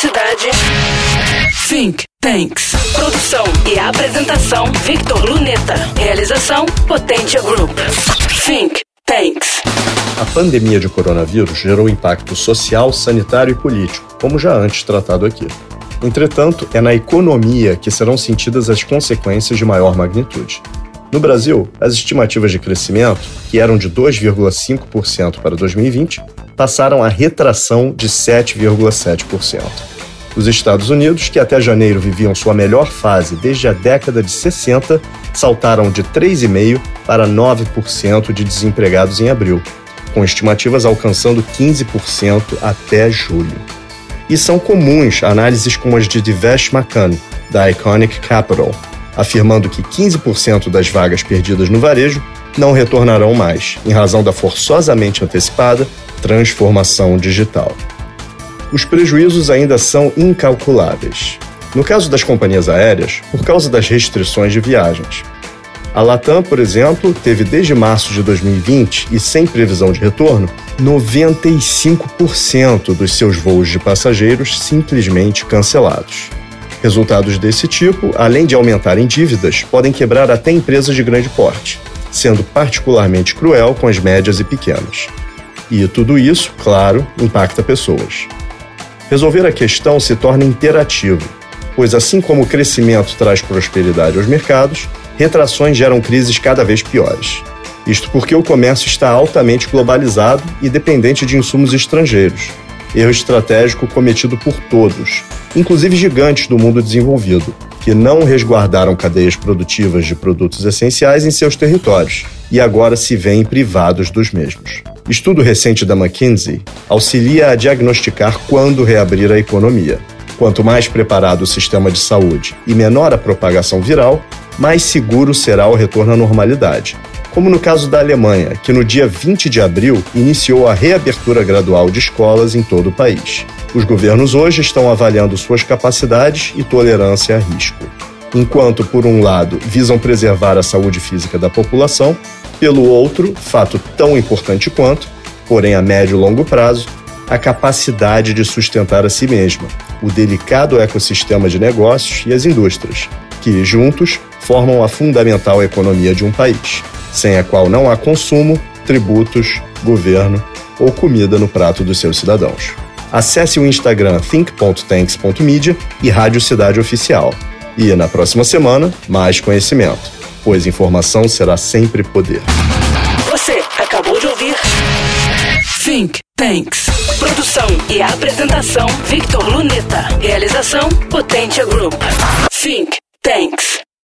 Cidade. Think Tanks. Produção e apresentação Victor Luneta. Realização Potência Group. Think Tanks. A pandemia de coronavírus gerou impacto social, sanitário e político, como já antes tratado aqui. Entretanto, é na economia que serão sentidas as consequências de maior magnitude. No Brasil, as estimativas de crescimento, que eram de 2,5% para 2020, passaram a retração de 7,7%. Os Estados Unidos, que até janeiro viviam sua melhor fase desde a década de 60, saltaram de 3,5% para 9% de desempregados em abril, com estimativas alcançando 15% até julho. E são comuns análises como as de Divesh Makan, da Iconic Capital, afirmando que 15% das vagas perdidas no varejo não retornarão mais, em razão da forçosamente antecipada transformação digital. Os prejuízos ainda são incalculáveis. No caso das companhias aéreas, por causa das restrições de viagens. A Latam, por exemplo, teve desde março de 2020 e sem previsão de retorno, 95% dos seus voos de passageiros simplesmente cancelados. Resultados desse tipo, além de aumentarem dívidas, podem quebrar até empresas de grande porte, sendo particularmente cruel com as médias e pequenas. E tudo isso, claro, impacta pessoas. Resolver a questão se torna imperativo, pois assim como o crescimento traz prosperidade aos mercados, retrações geram crises cada vez piores. Isto porque o comércio está altamente globalizado e dependente de insumos estrangeiros. Erro estratégico cometido por todos, inclusive gigantes do mundo desenvolvido, que não resguardaram cadeias produtivas de produtos essenciais em seus territórios e agora se veem privados dos mesmos. Estudo recente da McKinsey auxilia a diagnosticar quando reabrir a economia. Quanto mais preparado o sistema de saúde e menor a propagação viral, mais seguro será o retorno à normalidade. Como no caso da Alemanha, que no dia 20 de abril iniciou a reabertura gradual de escolas em todo o país. Os governos hoje estão avaliando suas capacidades e tolerância a risco. Enquanto, por um lado, visam preservar a saúde física da população, pelo outro, fato tão importante quanto, porém a médio e longo prazo, a capacidade de sustentar a si mesma, o delicado ecossistema de negócios e as indústrias, que, juntos, formam a fundamental economia de um país, sem a qual não há consumo, tributos, governo ou comida no prato dos seus cidadãos. Acesse o Instagram think.tanks.media e Rádio Cidade Oficial. E na próxima semana, mais conhecimento pois informação será sempre poder. Você acabou de ouvir Think Tanks. Produção e apresentação Victor Luneta. Realização Potência Group. Think Tanks.